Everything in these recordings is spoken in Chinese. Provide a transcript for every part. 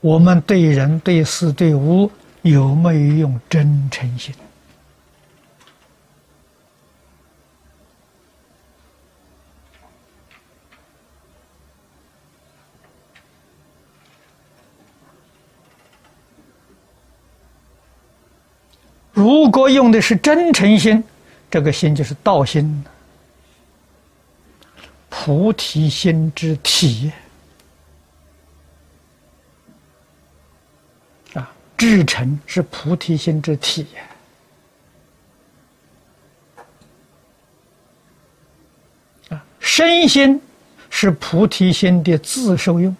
我们对人、对事、对物有没有用真诚心？如果用的是真诚心，这个心就是道心，菩提心之体啊，至诚是菩提心之体啊，身心是菩提心的自受用，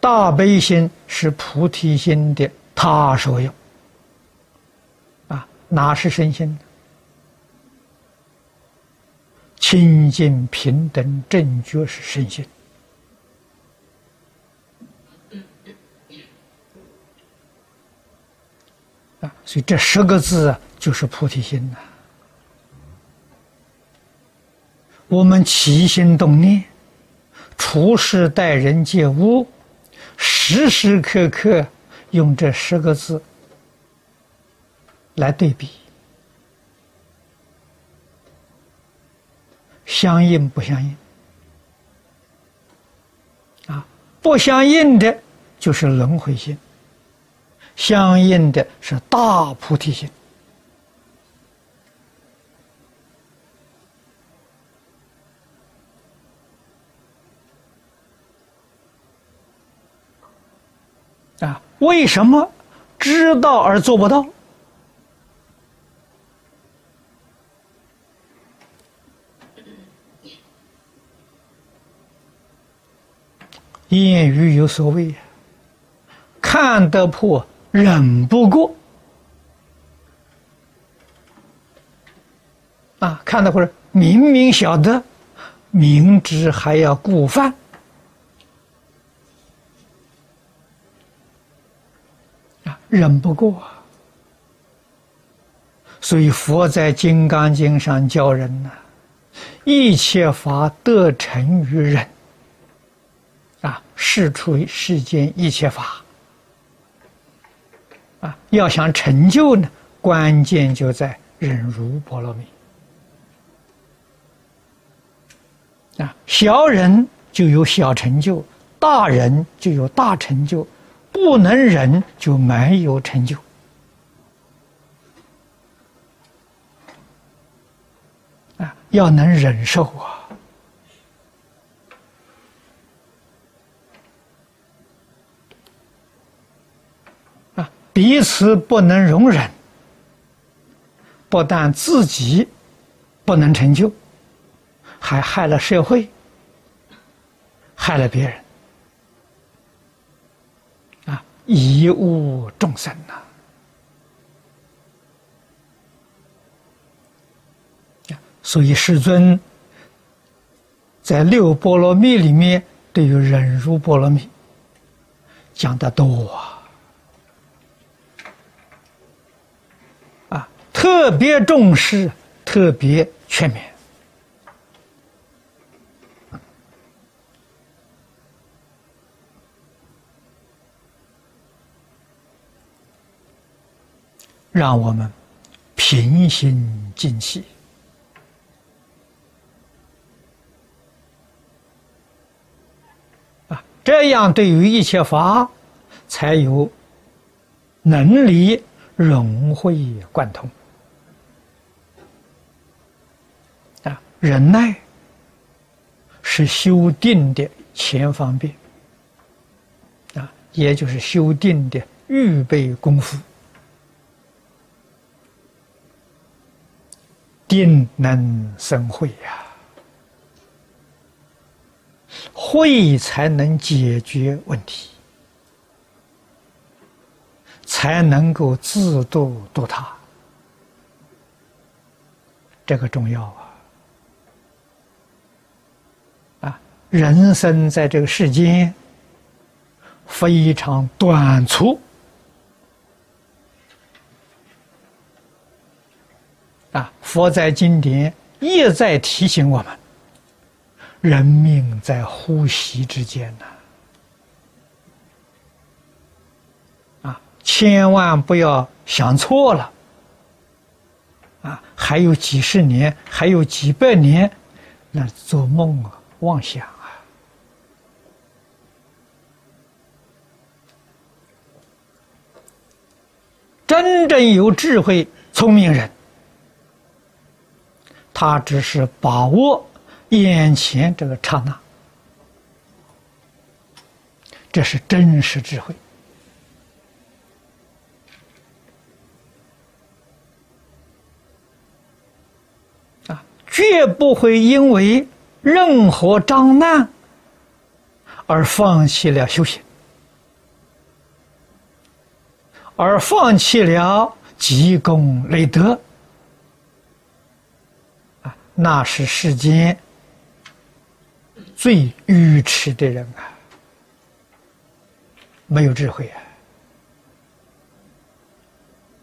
大悲心是菩提心的。他所有啊，哪是身心？清净平等正觉是身心所以这十个字，就是菩提心呐。我们起心动念、处事待人接物，时时刻刻。用这十个字来对比，相应不相应？啊，不相应的就是轮回心，相应的是大菩提心。啊，为什么知道而做不到？谚语有所谓：“看得破，忍不过。”啊，看到或者，明明晓得，明知还要故犯。忍不过，所以佛在《金刚经》上教人呢：一切法得成于忍。啊，是出世间一切法。啊，要想成就呢，关键就在忍辱波罗蜜。啊，小人就有小成就，大人就有大成就。不能忍就没有成就啊！要能忍受啊！啊，彼此不能容忍，不但自己不能成就，还害了社会，害了别人。啊贻误众生呐！所以世尊在六波罗蜜里面，对于忍辱波罗蜜讲的多啊，特别重视，特别全面。让我们平心静气啊，这样对于一切法才有能力融会贯通啊。忍耐是修定的前方便啊，也就是修定的预备功夫。定能生慧呀，慧才能解决问题，才能够自度度他，这个重要啊！人生在这个世间非常短促。啊佛在经典也在提醒我们人命在呼吸之间呐。啊千万不要想错了。啊还有几十年还有几百年那做梦啊妄想。真正有智慧、聪明人，他只是把握眼前这个刹那，这是真实智慧。绝不会因为任何障难而放弃了修行，而放弃了积功累德啊！那是世间最愚痴的人啊，没有智慧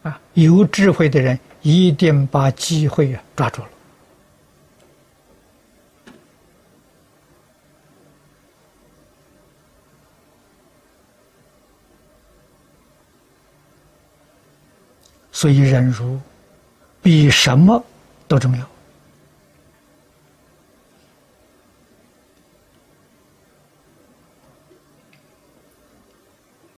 啊！啊，有智慧的人一定把机会啊抓住了。所以忍辱比什么都重要。